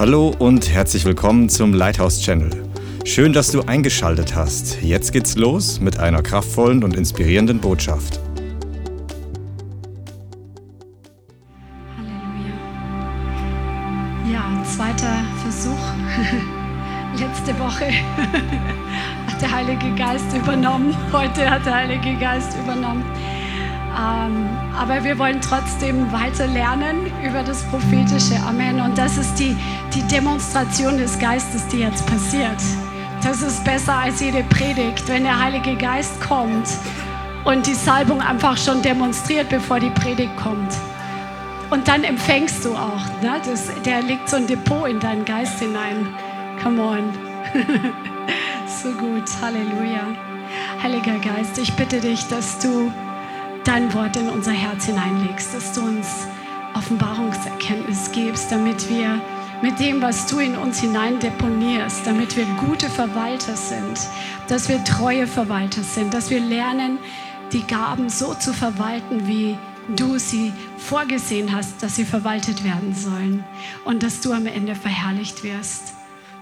Hallo und herzlich willkommen zum Lighthouse Channel. Schön, dass du eingeschaltet hast. Jetzt geht's los mit einer kraftvollen und inspirierenden Botschaft. Halleluja. Ja, zweiter Versuch. Letzte Woche hat der Heilige Geist übernommen. Heute hat der Heilige Geist übernommen. Ähm, aber wir wollen trotzdem weiter lernen über das Prophetische. Amen. Und das ist die, die Demonstration des Geistes, die jetzt passiert. Das ist besser als jede Predigt, wenn der Heilige Geist kommt und die Salbung einfach schon demonstriert, bevor die Predigt kommt. Und dann empfängst du auch. Ne? Das, der legt so ein Depot in deinen Geist hinein. Come on. so gut. Halleluja. Heiliger Geist, ich bitte dich, dass du dein Wort in unser Herz hineinlegst, dass du uns Offenbarungserkenntnis gibst, damit wir mit dem, was du in uns hinein deponierst, damit wir gute Verwalter sind, dass wir treue Verwalter sind, dass wir lernen, die Gaben so zu verwalten, wie du sie vorgesehen hast, dass sie verwaltet werden sollen und dass du am Ende verherrlicht wirst.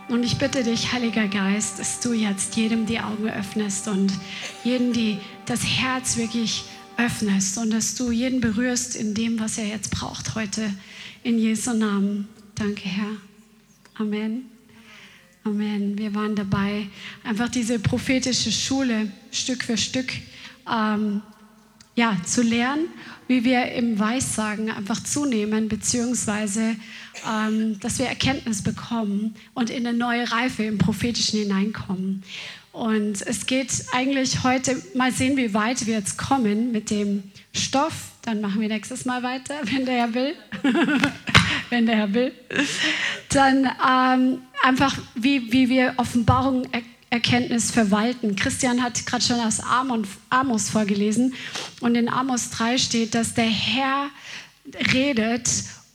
Und ich bitte dich, Heiliger Geist, dass du jetzt jedem die Augen öffnest und jedem die, das Herz wirklich öffnest und dass du jeden berührst in dem, was er jetzt braucht heute. In Jesu Namen. Danke, Herr. Amen. Amen. Wir waren dabei, einfach diese prophetische Schule Stück für Stück ähm, ja, zu lernen, wie wir im Weissagen einfach zunehmen, beziehungsweise ähm, dass wir Erkenntnis bekommen und in eine neue Reife im Prophetischen hineinkommen. Und es geht eigentlich heute, mal sehen, wie weit wir jetzt kommen mit dem Stoff. Dann machen wir nächstes Mal weiter, wenn der Herr will. wenn der Herr will. Dann ähm, einfach, wie, wie wir Offenbarung Erkenntnis verwalten. Christian hat gerade schon aus Amos vorgelesen. Und in Amos 3 steht, dass der Herr redet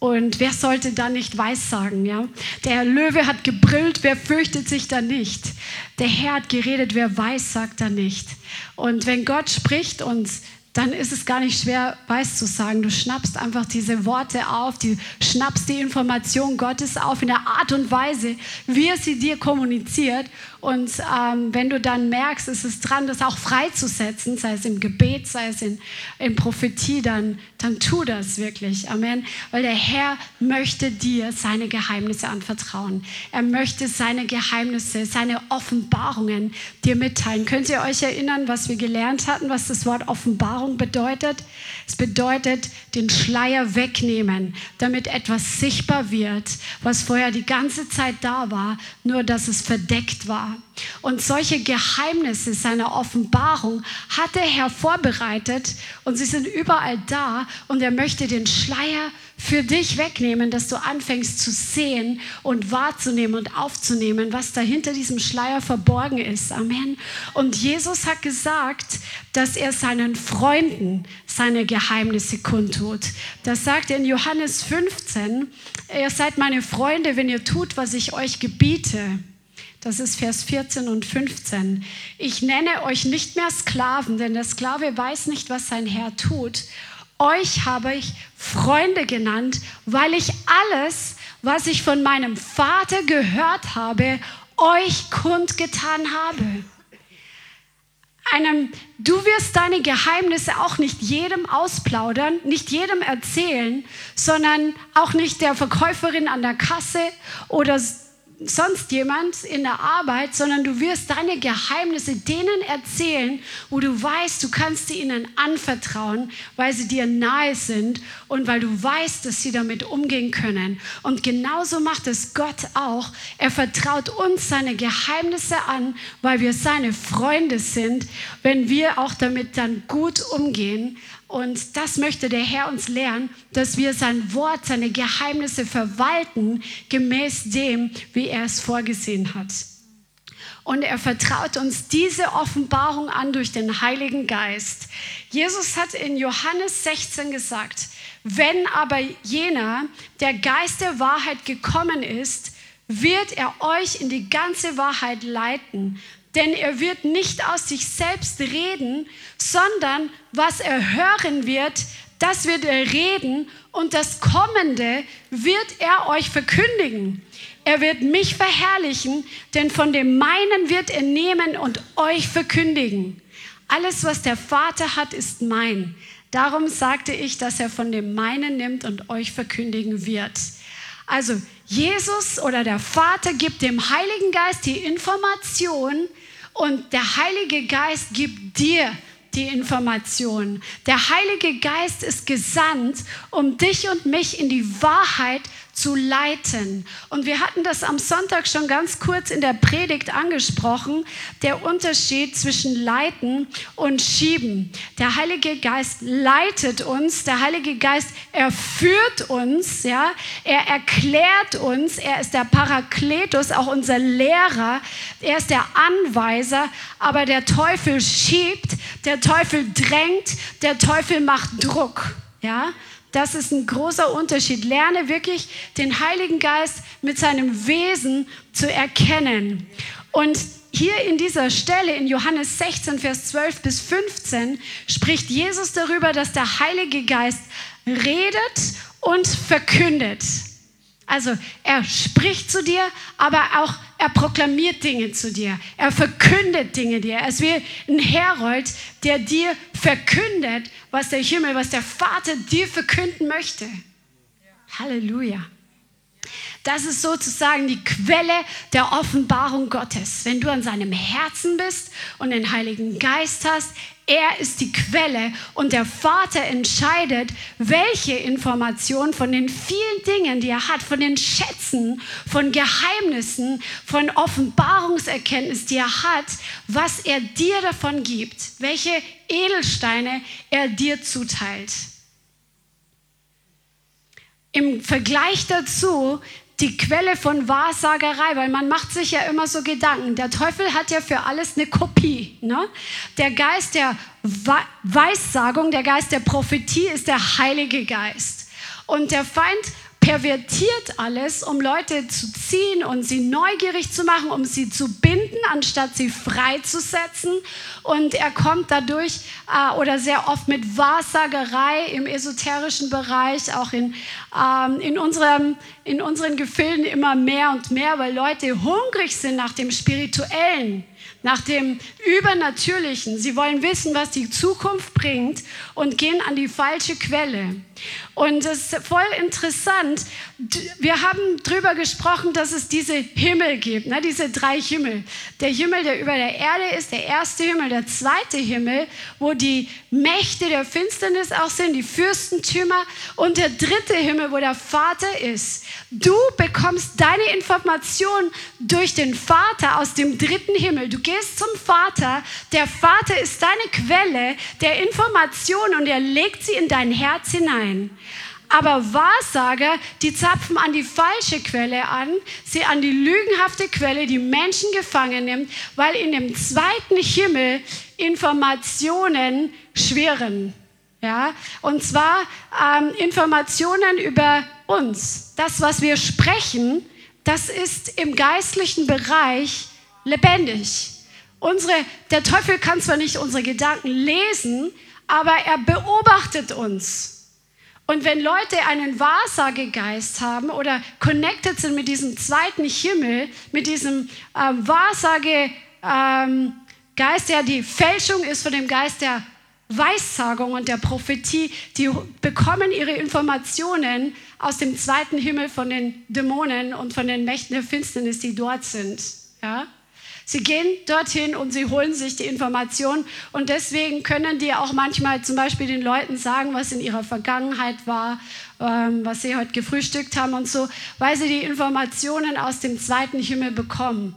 und wer sollte da nicht Weissagen? Ja? Der Löwe hat gebrüllt, wer fürchtet sich da nicht? Der Herr hat geredet, wer weiß, sagt da nicht. Und wenn Gott spricht uns dann ist es gar nicht schwer, weiß zu sagen. Du schnappst einfach diese Worte auf, du schnappst die Information Gottes auf in der Art und Weise, wie er sie dir kommuniziert. Und ähm, wenn du dann merkst, es ist dran, das auch freizusetzen, sei es im Gebet, sei es in, in Prophetie, dann, dann tu das wirklich. Amen. Weil der Herr möchte dir seine Geheimnisse anvertrauen. Er möchte seine Geheimnisse, seine Offenbarungen dir mitteilen. Könnt ihr euch erinnern, was wir gelernt hatten, was das Wort Offenbarung bedeutet? Es bedeutet den Schleier wegnehmen, damit etwas sichtbar wird, was vorher die ganze Zeit da war, nur dass es verdeckt war. Und solche Geheimnisse seiner Offenbarung hat der Herr vorbereitet und sie sind überall da und er möchte den Schleier für dich wegnehmen, dass du anfängst zu sehen und wahrzunehmen und aufzunehmen, was da hinter diesem Schleier verborgen ist. Amen. Und Jesus hat gesagt, dass er seinen Freunden seine Geheimnisse kundtut. Das sagt er in Johannes 15. Ihr seid meine Freunde, wenn ihr tut, was ich euch gebiete. Das ist Vers 14 und 15. Ich nenne euch nicht mehr Sklaven, denn der Sklave weiß nicht, was sein Herr tut. Euch habe ich Freunde genannt, weil ich alles, was ich von meinem Vater gehört habe, euch kundgetan habe. Einem, du wirst deine Geheimnisse auch nicht jedem ausplaudern, nicht jedem erzählen, sondern auch nicht der Verkäuferin an der Kasse oder sonst jemand in der Arbeit, sondern du wirst deine Geheimnisse denen erzählen, wo du weißt, du kannst sie ihnen anvertrauen, weil sie dir nahe sind und weil du weißt, dass sie damit umgehen können. Und genauso macht es Gott auch. Er vertraut uns seine Geheimnisse an, weil wir seine Freunde sind, wenn wir auch damit dann gut umgehen. Und das möchte der Herr uns lernen, dass wir sein Wort, seine Geheimnisse verwalten, gemäß dem, wie er es vorgesehen hat. Und er vertraut uns diese Offenbarung an durch den Heiligen Geist. Jesus hat in Johannes 16 gesagt, wenn aber jener, der Geist der Wahrheit gekommen ist, wird er euch in die ganze Wahrheit leiten. Denn er wird nicht aus sich selbst reden, sondern was er hören wird, das wird er reden und das Kommende wird er euch verkündigen. er wird mich verherrlichen, denn von dem meinen wird er nehmen und euch verkündigen. Alles, was der Vater hat, ist mein. Darum sagte ich, dass er von dem meinen nimmt und euch verkündigen wird. Also Jesus oder der Vater gibt dem Heiligen Geist die Information und der Heilige Geist gibt dir die Information. Der Heilige Geist ist gesandt, um dich und mich in die Wahrheit zu leiten. Und wir hatten das am Sonntag schon ganz kurz in der Predigt angesprochen, der Unterschied zwischen leiten und schieben. Der Heilige Geist leitet uns, der Heilige Geist erführt uns, ja, er erklärt uns, er ist der Parakletus, auch unser Lehrer, er ist der Anweiser, aber der Teufel schiebt, der Teufel drängt, der Teufel macht Druck, ja? Das ist ein großer Unterschied. Lerne wirklich den Heiligen Geist mit seinem Wesen zu erkennen. Und hier in dieser Stelle in Johannes 16, Vers 12 bis 15 spricht Jesus darüber, dass der Heilige Geist redet und verkündet. Also er spricht zu dir, aber auch er proklamiert Dinge zu dir. Er verkündet Dinge dir. Er ist wie ein Herold, der dir verkündet, was der Himmel, was der Vater dir verkünden möchte. Halleluja. Das ist sozusagen die Quelle der Offenbarung Gottes. Wenn du an seinem Herzen bist und den Heiligen Geist hast, er ist die Quelle und der Vater entscheidet, welche Informationen von den vielen Dingen, die er hat, von den Schätzen, von Geheimnissen, von Offenbarungserkenntnis, die er hat, was er dir davon gibt, welche Edelsteine er dir zuteilt. Im Vergleich dazu die Quelle von Wahrsagerei, weil man macht sich ja immer so Gedanken. Der Teufel hat ja für alles eine Kopie. Ne? Der Geist der Weissagung, der Geist der Prophetie ist der Heilige Geist. Und der Feind pervertiert alles, um Leute zu ziehen und sie neugierig zu machen, um sie zu binden, anstatt sie freizusetzen. Und er kommt dadurch äh, oder sehr oft mit Wahrsagerei im esoterischen Bereich, auch in, ähm, in, unserem, in unseren Gefilden immer mehr und mehr, weil Leute hungrig sind nach dem Spirituellen nach dem Übernatürlichen. Sie wollen wissen, was die Zukunft bringt und gehen an die falsche Quelle. Und es ist voll interessant. Wir haben darüber gesprochen, dass es diese Himmel gibt, ne? diese drei Himmel. Der Himmel, der über der Erde ist, der erste Himmel, der zweite Himmel, wo die Mächte der Finsternis auch sind, die Fürstentümer und der dritte Himmel, wo der Vater ist. Du bekommst deine Information durch den Vater aus dem dritten Himmel. Du gehst zum Vater. Der Vater ist deine Quelle der Information und er legt sie in dein Herz hinein. Aber Wahrsager, die zapfen an die falsche Quelle an, sie an die lügenhafte Quelle, die Menschen gefangen nimmt, weil in dem zweiten Himmel Informationen schwirren. Ja? Und zwar ähm, Informationen über uns. Das, was wir sprechen, das ist im geistlichen Bereich lebendig. Unsere, der Teufel kann zwar nicht unsere Gedanken lesen, aber er beobachtet uns. Und wenn Leute einen Wahrsagegeist haben oder connected sind mit diesem zweiten Himmel, mit diesem ähm, Wahrsagegeist, ähm, der die Fälschung ist von dem Geist der Weissagung und der Prophetie, die bekommen ihre Informationen aus dem zweiten Himmel von den Dämonen und von den Mächten der Finsternis, die dort sind. Ja? Sie gehen dorthin und sie holen sich die Information und deswegen können die auch manchmal zum Beispiel den Leuten sagen, was in ihrer Vergangenheit war, ähm, was sie heute gefrühstückt haben und so, weil sie die Informationen aus dem zweiten Himmel bekommen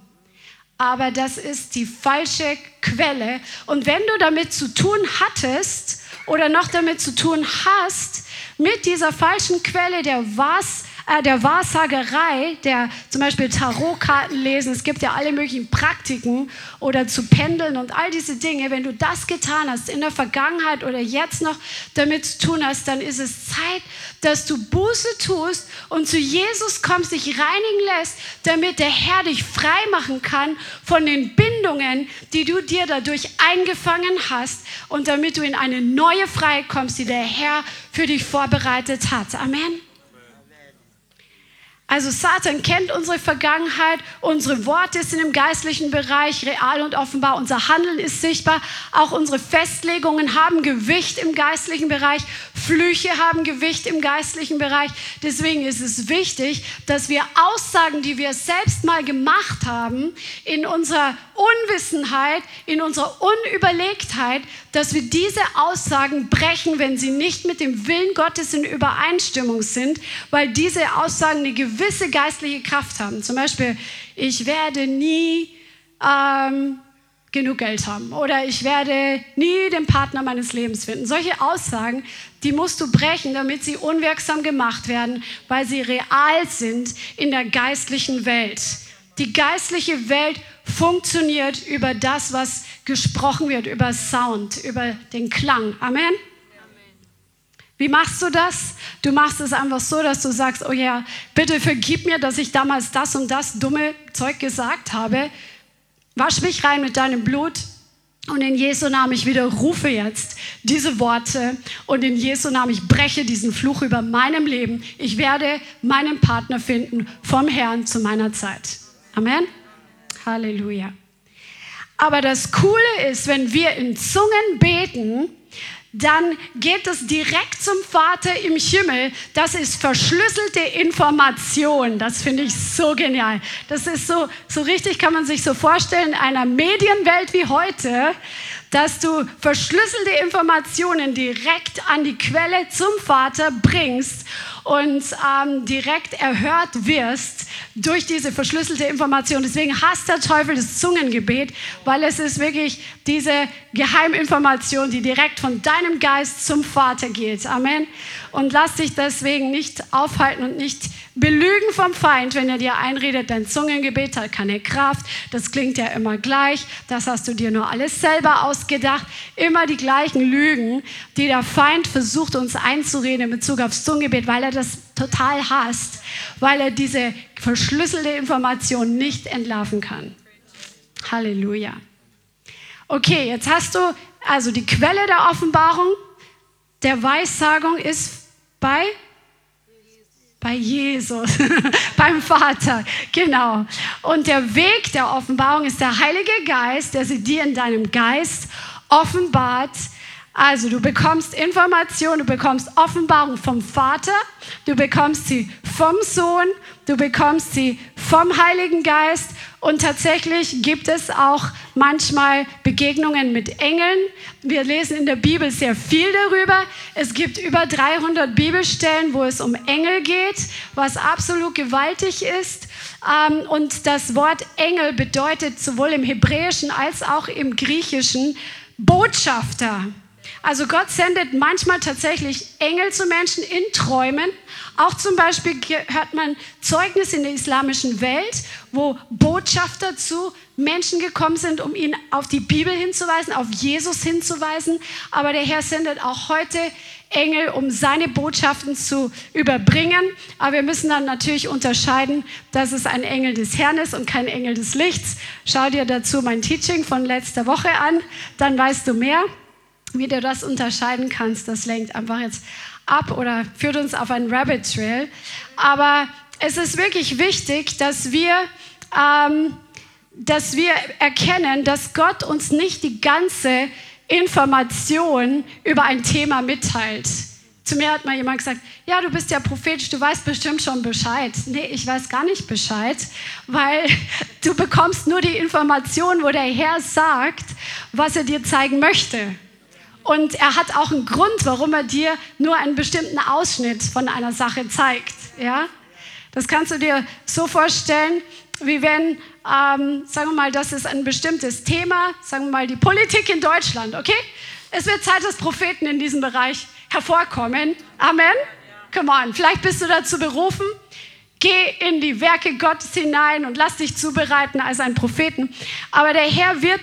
aber das ist die falsche Quelle. Und wenn du damit zu tun hattest oder noch damit zu tun hast, mit dieser falschen Quelle der was äh, der Wahrsagerei, der zum Beispiel Tarotkarten lesen, es gibt ja alle möglichen Praktiken oder zu pendeln und all diese Dinge. Wenn du das getan hast in der Vergangenheit oder jetzt noch damit zu tun hast, dann ist es Zeit, dass du Buße tust und zu Jesus kommst, dich reinigen lässt, damit der Herr dich frei machen kann von den Bindungen, die du dir dadurch eingefangen hast und damit du in eine neue Freiheit kommst, die der Herr für dich vorbereitet hat. Amen. Also Satan kennt unsere Vergangenheit, unsere Worte sind im geistlichen Bereich real und offenbar, unser Handeln ist sichtbar, auch unsere Festlegungen haben Gewicht im geistlichen Bereich, Flüche haben Gewicht im geistlichen Bereich. Deswegen ist es wichtig, dass wir Aussagen, die wir selbst mal gemacht haben, in unserer Unwissenheit, in unserer Unüberlegtheit, dass wir diese Aussagen brechen, wenn sie nicht mit dem Willen Gottes in Übereinstimmung sind, weil diese Aussagen eine gewisse geistliche Kraft haben. Zum Beispiel, ich werde nie ähm, genug Geld haben oder ich werde nie den Partner meines Lebens finden. Solche Aussagen, die musst du brechen, damit sie unwirksam gemacht werden, weil sie real sind in der geistlichen Welt. Die geistliche Welt funktioniert über das, was gesprochen wird, über Sound, über den Klang. Amen. Wie machst du das? Du machst es einfach so, dass du sagst, oh ja, bitte vergib mir, dass ich damals das und das dumme Zeug gesagt habe. Wasch mich rein mit deinem Blut. Und in Jesu Namen, ich widerrufe jetzt diese Worte und in Jesu Namen, ich breche diesen Fluch über meinem Leben. Ich werde meinen Partner finden vom Herrn zu meiner Zeit. Amen. Halleluja. Aber das Coole ist, wenn wir in Zungen beten, dann geht es direkt zum Vater im Himmel. Das ist verschlüsselte Information. Das finde ich so genial. Das ist so, so richtig, kann man sich so vorstellen, in einer Medienwelt wie heute, dass du verschlüsselte Informationen direkt an die Quelle zum Vater bringst und ähm, direkt erhört wirst durch diese verschlüsselte Information. Deswegen hasst der Teufel das Zungengebet, weil es ist wirklich diese Geheiminformation, die direkt von deinem Geist zum Vater geht. Amen. Und lass dich deswegen nicht aufhalten und nicht belügen vom Feind, wenn er dir einredet, dein Zungengebet hat keine Kraft, das klingt ja immer gleich, das hast du dir nur alles selber ausgedacht. Immer die gleichen Lügen, die der Feind versucht uns einzureden in Bezug aufs Zungengebet, weil er das total hasst, weil er diese verschlüsselte Information nicht entlarven kann. Halleluja. Okay, jetzt hast du also die Quelle der Offenbarung, der Weissagung ist bei bei Jesus, beim Vater, genau. Und der Weg der Offenbarung ist der Heilige Geist, der sie dir in deinem Geist offenbart. Also du bekommst Information, du bekommst Offenbarung vom Vater, du bekommst sie vom Sohn, du bekommst sie vom Heiligen Geist und tatsächlich gibt es auch manchmal Begegnungen mit Engeln. Wir lesen in der Bibel sehr viel darüber. Es gibt über 300 Bibelstellen, wo es um Engel geht, was absolut gewaltig ist. Ähm, und das Wort Engel bedeutet sowohl im Hebräischen als auch im Griechischen Botschafter. Also Gott sendet manchmal tatsächlich Engel zu Menschen in Träumen. Auch zum Beispiel hört man Zeugnis in der islamischen Welt, wo Botschafter zu Menschen gekommen sind, um ihn auf die Bibel hinzuweisen, auf Jesus hinzuweisen. Aber der Herr sendet auch heute Engel, um seine Botschaften zu überbringen. Aber wir müssen dann natürlich unterscheiden, dass es ein Engel des Herrn ist und kein Engel des Lichts. Schau dir dazu mein Teaching von letzter Woche an, dann weißt du mehr. Wie du das unterscheiden kannst, das lenkt einfach jetzt ab oder führt uns auf einen Rabbit Trail. Aber es ist wirklich wichtig, dass wir, ähm, dass wir erkennen, dass Gott uns nicht die ganze Information über ein Thema mitteilt. Zu mir hat mal jemand gesagt, ja, du bist ja prophetisch, du weißt bestimmt schon Bescheid. Nee, ich weiß gar nicht Bescheid, weil du bekommst nur die Information, wo der Herr sagt, was er dir zeigen möchte. Und er hat auch einen Grund, warum er dir nur einen bestimmten Ausschnitt von einer Sache zeigt. Ja? Das kannst du dir so vorstellen, wie wenn, ähm, sagen wir mal, das ist ein bestimmtes Thema, sagen wir mal die Politik in Deutschland, okay? Es wird Zeit, dass Propheten in diesem Bereich hervorkommen. Amen? Come on, vielleicht bist du dazu berufen. Geh in die Werke Gottes hinein und lass dich zubereiten als ein Propheten. Aber der Herr wird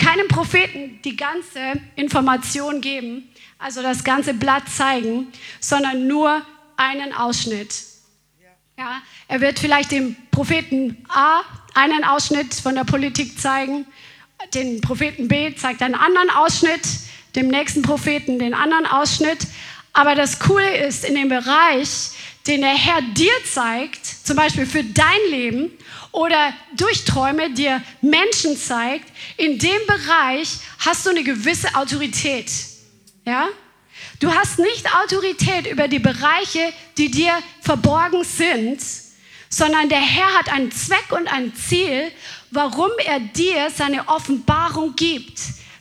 keinem Propheten die ganze Information geben, also das ganze Blatt zeigen, sondern nur einen Ausschnitt. Ja, er wird vielleicht dem Propheten A einen Ausschnitt von der Politik zeigen, den Propheten B zeigt einen anderen Ausschnitt, dem nächsten Propheten den anderen Ausschnitt. Aber das Coole ist, in dem Bereich, den der Herr dir zeigt, zum Beispiel für dein Leben oder durch Träume dir Menschen zeigt, in dem Bereich hast du eine gewisse Autorität. Ja? Du hast nicht Autorität über die Bereiche, die dir verborgen sind, sondern der Herr hat einen Zweck und ein Ziel, warum er dir seine Offenbarung gibt,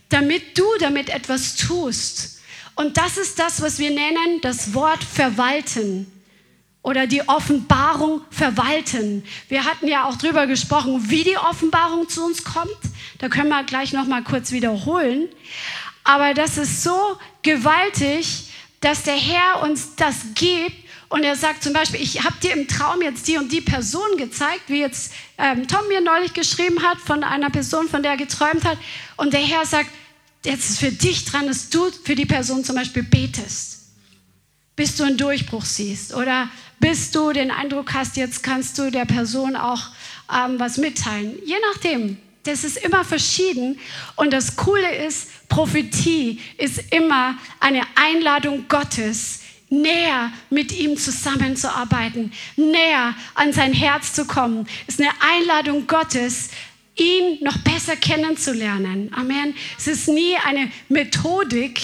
damit du damit etwas tust. Und das ist das, was wir nennen das Wort verwalten oder die Offenbarung verwalten. Wir hatten ja auch darüber gesprochen, wie die Offenbarung zu uns kommt. Da können wir gleich noch mal kurz wiederholen. Aber das ist so gewaltig, dass der Herr uns das gibt. Und er sagt zum Beispiel, ich habe dir im Traum jetzt die und die Person gezeigt, wie jetzt ähm, Tom mir neulich geschrieben hat von einer Person, von der er geträumt hat. Und der Herr sagt, jetzt ist für dich dran, dass du für die Person zum Beispiel betest bis du einen Durchbruch siehst oder bis du den Eindruck hast, jetzt kannst du der Person auch ähm, was mitteilen. Je nachdem. Das ist immer verschieden. Und das Coole ist, Prophetie ist immer eine Einladung Gottes, näher mit ihm zusammenzuarbeiten, näher an sein Herz zu kommen. Ist eine Einladung Gottes, ihn noch besser kennenzulernen. Amen. Es ist nie eine Methodik,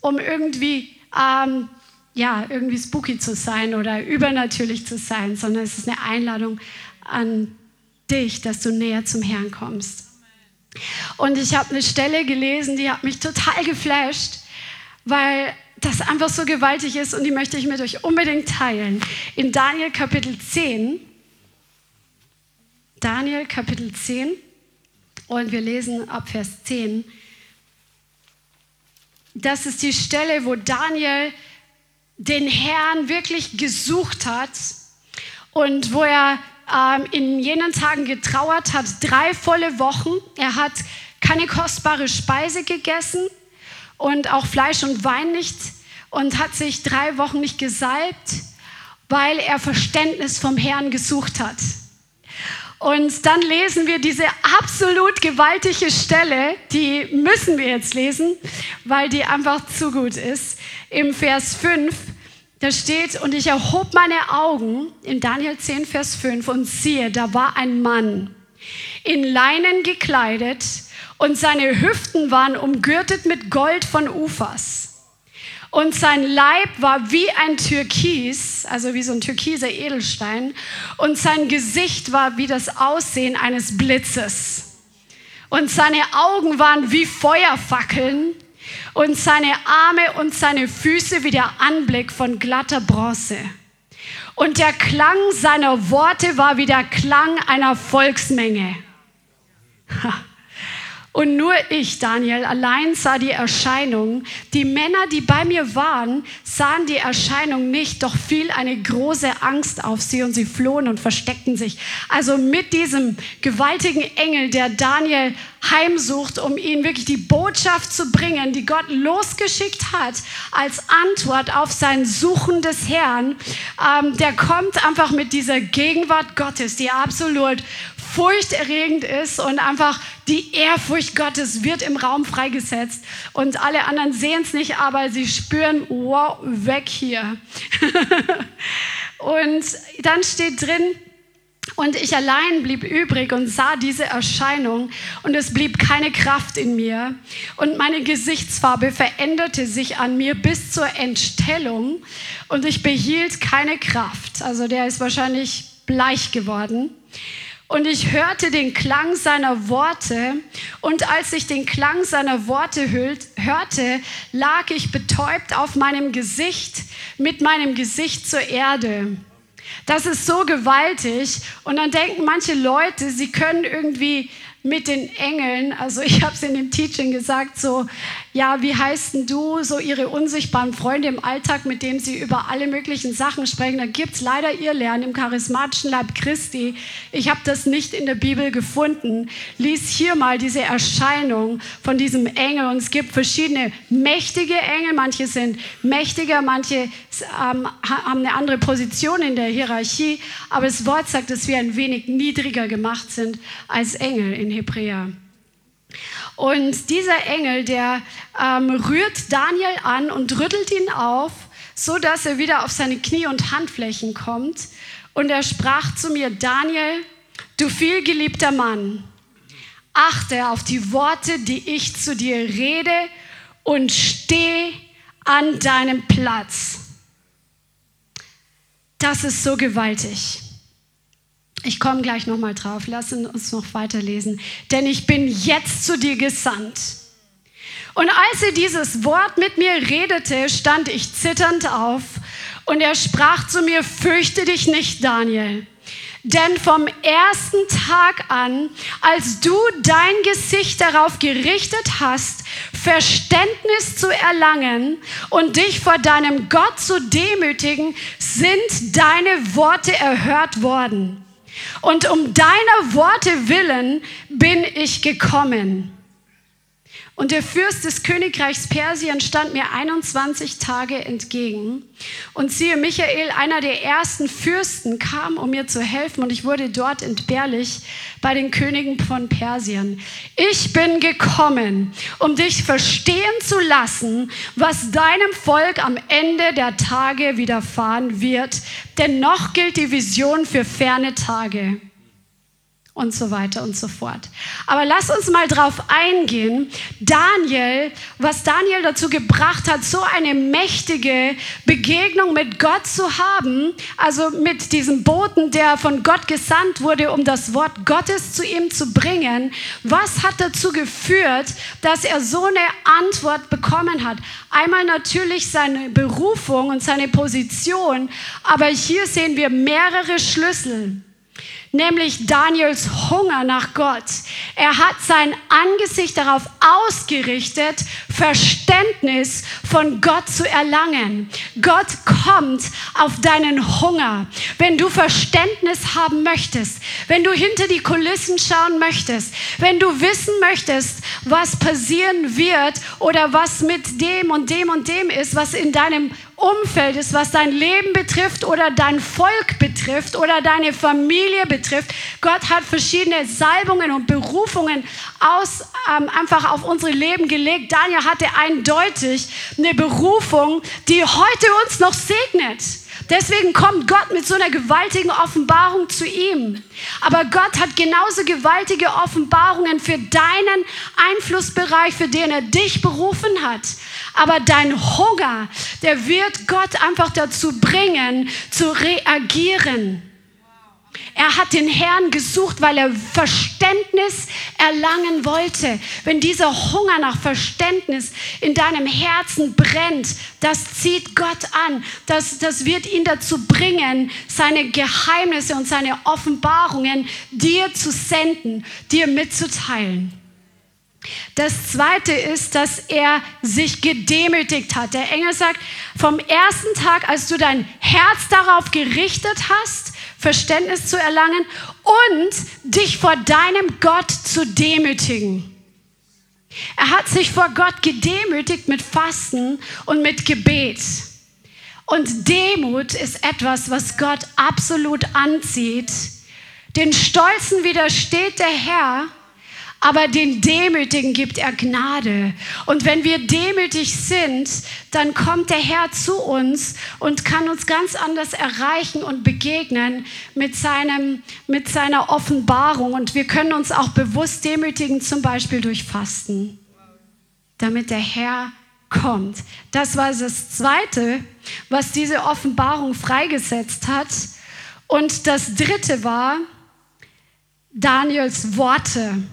um irgendwie ähm, ja, irgendwie spooky zu sein oder übernatürlich zu sein, sondern es ist eine Einladung an dich, dass du näher zum Herrn kommst. Und ich habe eine Stelle gelesen, die hat mich total geflasht, weil das einfach so gewaltig ist und die möchte ich mit euch unbedingt teilen. In Daniel Kapitel 10, Daniel Kapitel 10 und wir lesen ab Vers 10. Das ist die Stelle, wo Daniel den Herrn wirklich gesucht hat und wo er ähm, in jenen Tagen getrauert hat, drei volle Wochen. Er hat keine kostbare Speise gegessen und auch Fleisch und Wein nicht und hat sich drei Wochen nicht gesalbt, weil er Verständnis vom Herrn gesucht hat. Und dann lesen wir diese absolut gewaltige Stelle, die müssen wir jetzt lesen, weil die einfach zu gut ist. Im Vers 5, da steht, und ich erhob meine Augen in Daniel 10, Vers 5 und siehe, da war ein Mann in Leinen gekleidet und seine Hüften waren umgürtet mit Gold von Ufers. Und sein Leib war wie ein Türkis, also wie so ein türkiser Edelstein. Und sein Gesicht war wie das Aussehen eines Blitzes. Und seine Augen waren wie Feuerfackeln. Und seine Arme und seine Füße wie der Anblick von glatter Bronze. Und der Klang seiner Worte war wie der Klang einer Volksmenge. Ha. Und nur ich, Daniel, allein sah die Erscheinung. Die Männer, die bei mir waren, sahen die Erscheinung nicht, doch fiel eine große Angst auf sie und sie flohen und versteckten sich. Also mit diesem gewaltigen Engel, der Daniel heimsucht, um ihnen wirklich die Botschaft zu bringen, die Gott losgeschickt hat als Antwort auf sein Suchen des Herrn, ähm, der kommt einfach mit dieser Gegenwart Gottes, die absolut furchterregend ist und einfach die Ehrfurcht Gottes wird im Raum freigesetzt und alle anderen sehen es nicht, aber sie spüren, wow, weg hier. und dann steht drin, und ich allein blieb übrig und sah diese Erscheinung und es blieb keine Kraft in mir und meine Gesichtsfarbe veränderte sich an mir bis zur Entstellung und ich behielt keine Kraft. Also der ist wahrscheinlich bleich geworden. Und ich hörte den Klang seiner Worte. Und als ich den Klang seiner Worte hörte, lag ich betäubt auf meinem Gesicht mit meinem Gesicht zur Erde. Das ist so gewaltig. Und dann denken manche Leute, sie können irgendwie mit den Engeln, also ich habe es in dem Teaching gesagt, so, ja, wie heißt denn du, so ihre unsichtbaren Freunde im Alltag, mit denen sie über alle möglichen Sachen sprechen. Da gibt es leider ihr Lernen im charismatischen Leib Christi. Ich habe das nicht in der Bibel gefunden. Lies hier mal diese Erscheinung von diesem Engel. Und es gibt verschiedene mächtige Engel. Manche sind mächtiger, manche ähm, haben eine andere Position in der Hierarchie. Aber das Wort sagt, dass wir ein wenig niedriger gemacht sind als Engel in Hebräer. Und dieser Engel, der ähm, rührt Daniel an und rüttelt ihn auf, so dass er wieder auf seine Knie und Handflächen kommt. Und er sprach zu mir, Daniel, du vielgeliebter Mann, achte auf die Worte, die ich zu dir rede und steh an deinem Platz. Das ist so gewaltig. Ich komme gleich nochmal drauf. Lass uns noch weiterlesen. Denn ich bin jetzt zu dir gesandt. Und als er dieses Wort mit mir redete, stand ich zitternd auf und er sprach zu mir, fürchte dich nicht, Daniel. Denn vom ersten Tag an, als du dein Gesicht darauf gerichtet hast, Verständnis zu erlangen und dich vor deinem Gott zu demütigen, sind deine Worte erhört worden. Und um deiner Worte willen bin ich gekommen. Und der Fürst des Königreichs Persien stand mir 21 Tage entgegen. Und siehe, Michael, einer der ersten Fürsten, kam, um mir zu helfen. Und ich wurde dort entbehrlich bei den Königen von Persien. Ich bin gekommen, um dich verstehen zu lassen, was deinem Volk am Ende der Tage widerfahren wird. Denn noch gilt die Vision für ferne Tage und so weiter und so fort. Aber lass uns mal drauf eingehen. Daniel, was Daniel dazu gebracht hat, so eine mächtige Begegnung mit Gott zu haben, also mit diesem Boten, der von Gott gesandt wurde, um das Wort Gottes zu ihm zu bringen. Was hat dazu geführt, dass er so eine Antwort bekommen hat? Einmal natürlich seine Berufung und seine Position, aber hier sehen wir mehrere Schlüssel nämlich Daniels Hunger nach Gott. Er hat sein Angesicht darauf ausgerichtet, Verständnis von Gott zu erlangen. Gott kommt auf deinen Hunger. Wenn du Verständnis haben möchtest, wenn du hinter die Kulissen schauen möchtest, wenn du wissen möchtest, was passieren wird oder was mit dem und dem und dem ist, was in deinem Umfeld ist, was dein Leben betrifft oder dein Volk betrifft oder deine Familie betrifft. Gott hat verschiedene Salbungen und Berufungen aus, ähm, einfach auf unsere Leben gelegt. Daniel hatte eindeutig eine Berufung, die heute uns noch segnet. Deswegen kommt Gott mit so einer gewaltigen Offenbarung zu ihm. Aber Gott hat genauso gewaltige Offenbarungen für deinen Einflussbereich, für den er dich berufen hat. Aber dein Hunger, der wird Gott einfach dazu bringen, zu reagieren. Er hat den Herrn gesucht, weil er Verständnis erlangen wollte. Wenn dieser Hunger nach Verständnis in deinem Herzen brennt, das zieht Gott an. Das, das wird ihn dazu bringen, seine Geheimnisse und seine Offenbarungen dir zu senden, dir mitzuteilen. Das zweite ist, dass er sich gedemütigt hat. Der Engel sagt, vom ersten Tag, als du dein Herz darauf gerichtet hast, Verständnis zu erlangen und dich vor deinem Gott zu demütigen. Er hat sich vor Gott gedemütigt mit Fasten und mit Gebet. Und Demut ist etwas, was Gott absolut anzieht. Den Stolzen widersteht der Herr aber den Demütigen gibt er Gnade. Und wenn wir demütig sind, dann kommt der Herr zu uns und kann uns ganz anders erreichen und begegnen mit, seinem, mit seiner Offenbarung. Und wir können uns auch bewusst demütigen, zum Beispiel durch Fasten, damit der Herr kommt. Das war das Zweite, was diese Offenbarung freigesetzt hat. Und das Dritte war Daniels Worte.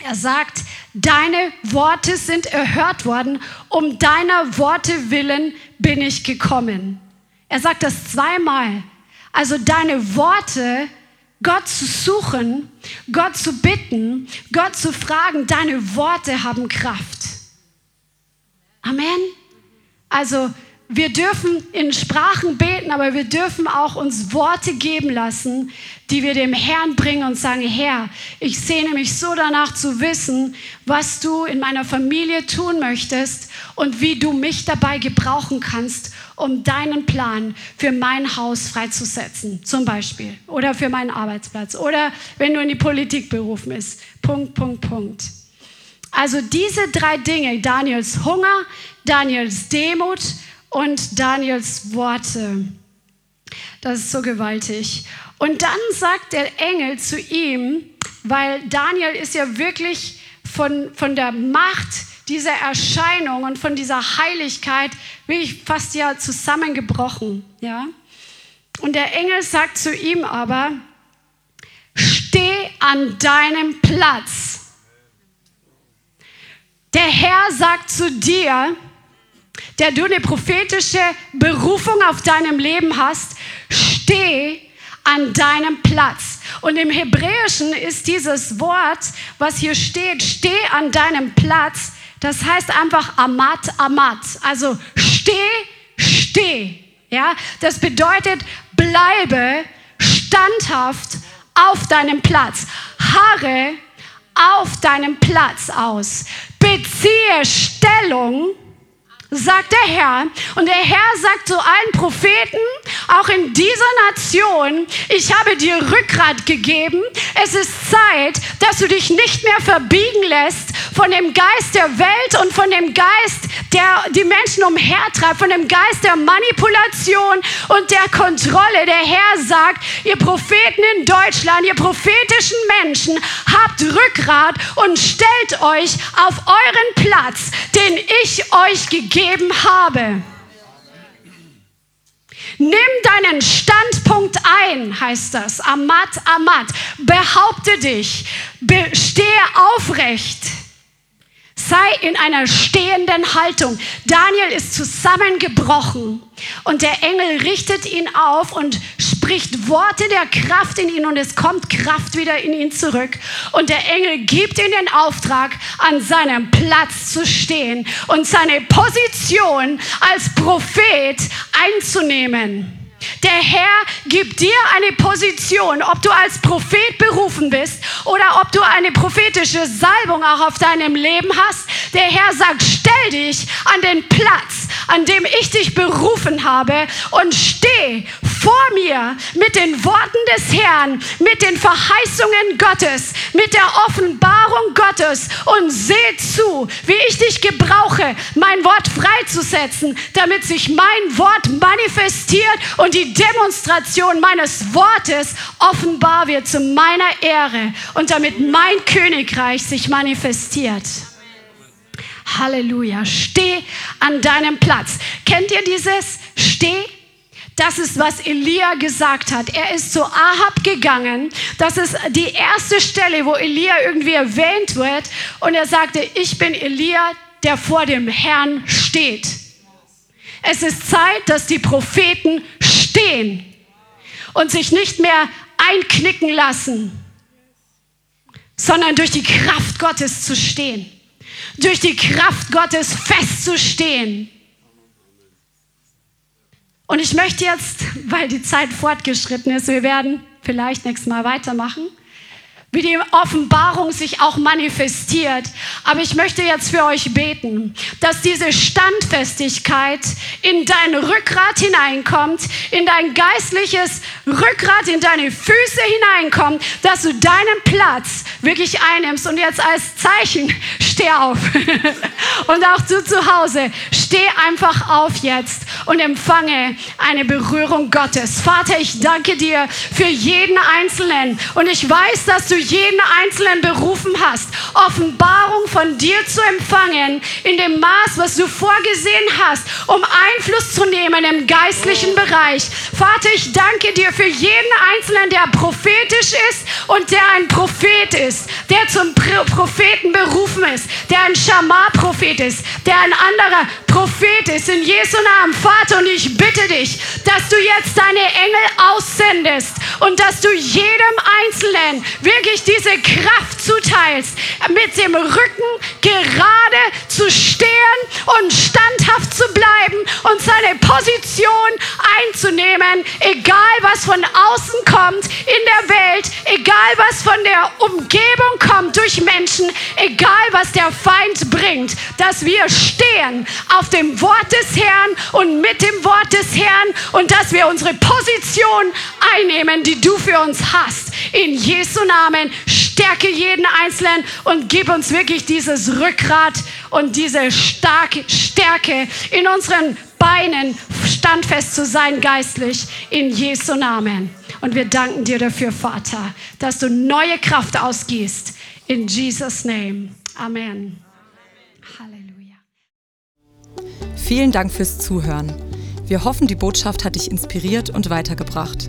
Er sagt, deine Worte sind erhört worden, um deiner Worte willen bin ich gekommen. Er sagt das zweimal. Also deine Worte, Gott zu suchen, Gott zu bitten, Gott zu fragen, deine Worte haben Kraft. Amen. Also wir dürfen in Sprachen beten, aber wir dürfen auch uns Worte geben lassen, die wir dem Herrn bringen und sagen, Herr, ich sehne mich so danach zu wissen, was du in meiner Familie tun möchtest und wie du mich dabei gebrauchen kannst, um deinen Plan für mein Haus freizusetzen, zum Beispiel, oder für meinen Arbeitsplatz, oder wenn du in die Politik berufen bist. Punkt, Punkt, Punkt. Also diese drei Dinge, Daniels Hunger, Daniels Demut und Daniels Worte. Das ist so gewaltig. Und dann sagt der Engel zu ihm, weil Daniel ist ja wirklich von, von der Macht dieser Erscheinung und von dieser Heiligkeit wirklich fast ja zusammengebrochen. Ja? Und der Engel sagt zu ihm aber, steh an deinem Platz. Der Herr sagt zu dir, der du eine prophetische Berufung auf deinem Leben hast, steh an deinem Platz. Und im Hebräischen ist dieses Wort, was hier steht, steh an deinem Platz, das heißt einfach amat, amat. Also steh, steh. Ja, das bedeutet, bleibe standhaft auf deinem Platz. Harre auf deinem Platz aus. Beziehe Stellung sagt der Herr. Und der Herr sagt zu allen Propheten, auch in dieser Nation, ich habe dir Rückgrat gegeben. Es ist Zeit, dass du dich nicht mehr verbiegen lässt von dem Geist der Welt und von dem Geist, der die Menschen umhertreibt, von dem Geist der Manipulation und der Kontrolle. Der Herr sagt, ihr Propheten in Deutschland, ihr prophetischen Menschen, habt Rückgrat und stellt euch auf euren Platz, den ich euch gegeben habe. Nimm deinen Standpunkt ein, heißt das. Amat, amat. Behaupte dich. Stehe aufrecht. Sei in einer stehenden Haltung. Daniel ist zusammengebrochen und der Engel richtet ihn auf und spricht Worte der Kraft in ihn und es kommt Kraft wieder in ihn zurück. Und der Engel gibt ihm den Auftrag, an seinem Platz zu stehen und seine Position als Prophet einzunehmen. Der Herr gibt dir eine Position, ob du als Prophet berufen bist oder ob du eine prophetische Salbung auch auf deinem Leben hast. Der Herr sagt, stell dich an den Platz, an dem ich dich berufen habe und steh vor mir mit den Worten des Herrn, mit den Verheißungen Gottes, mit der Offenbarung Gottes und seh zu, wie ich dich gebrauche, mein Wort freizusetzen, damit sich mein Wort manifestiert und die Demonstration meines Wortes offenbar wird zu meiner Ehre und damit mein Königreich sich manifestiert. Halleluja. Steh an deinem Platz. Kennt ihr dieses Steh? Das ist, was Elia gesagt hat. Er ist zu Ahab gegangen. Das ist die erste Stelle, wo Elia irgendwie erwähnt wird. Und er sagte, ich bin Elia, der vor dem Herrn steht. Es ist Zeit, dass die Propheten stehen und sich nicht mehr einknicken lassen, sondern durch die Kraft Gottes zu stehen. Durch die Kraft Gottes festzustehen. Und ich möchte jetzt, weil die Zeit fortgeschritten ist, wir werden vielleicht nächstes Mal weitermachen, wie die Offenbarung sich auch manifestiert. Aber ich möchte jetzt für euch beten, dass diese Standfestigkeit in dein Rückgrat hineinkommt, in dein geistliches Rückgrat, in deine Füße hineinkommt, dass du deinen Platz wirklich einnimmst. Und jetzt als Zeichen, steh auf. und auch du zu Hause, steh einfach auf jetzt und empfange eine Berührung Gottes. Vater, ich danke dir für jeden Einzelnen. Und ich weiß, dass du jeden Einzelnen berufen hast, Offenbarung von dir zu empfangen, in dem Maß, was du vorgesehen hast, um Einfluss zu nehmen im geistlichen Bereich. Vater, ich danke dir für jeden Einzelnen, der prophetisch ist und der ein Prophet ist, der zum Propheten berufen ist, der ein Schamar-Prophet ist, der ein anderer Prophet ist. In Jesu Namen, Vater, und ich bitte dich, dass du jetzt deine Engel aussendest und dass du jedem Einzelnen wirklich diese Kraft zuteilst, mit dem Rücken gerade zu stehen und standhaft zu bleiben und seine Position einzunehmen, egal was von außen kommt in der Welt, egal was von der Umgebung kommt durch Menschen, egal was der Feind bringt, dass wir stehen auf dem Wort des Herrn und mit dem Wort des Herrn und dass wir unsere Position einnehmen, die du für uns hast. In Jesu Namen stärke jeden Einzelnen und gib uns wirklich dieses Rückgrat und diese starke Stärke in unseren Beinen standfest zu sein geistlich in Jesu Namen. Und wir danken dir dafür, Vater, dass du neue Kraft ausgießt in Jesus Name. Amen. Halleluja. Vielen Dank fürs Zuhören. Wir hoffen, die Botschaft hat dich inspiriert und weitergebracht.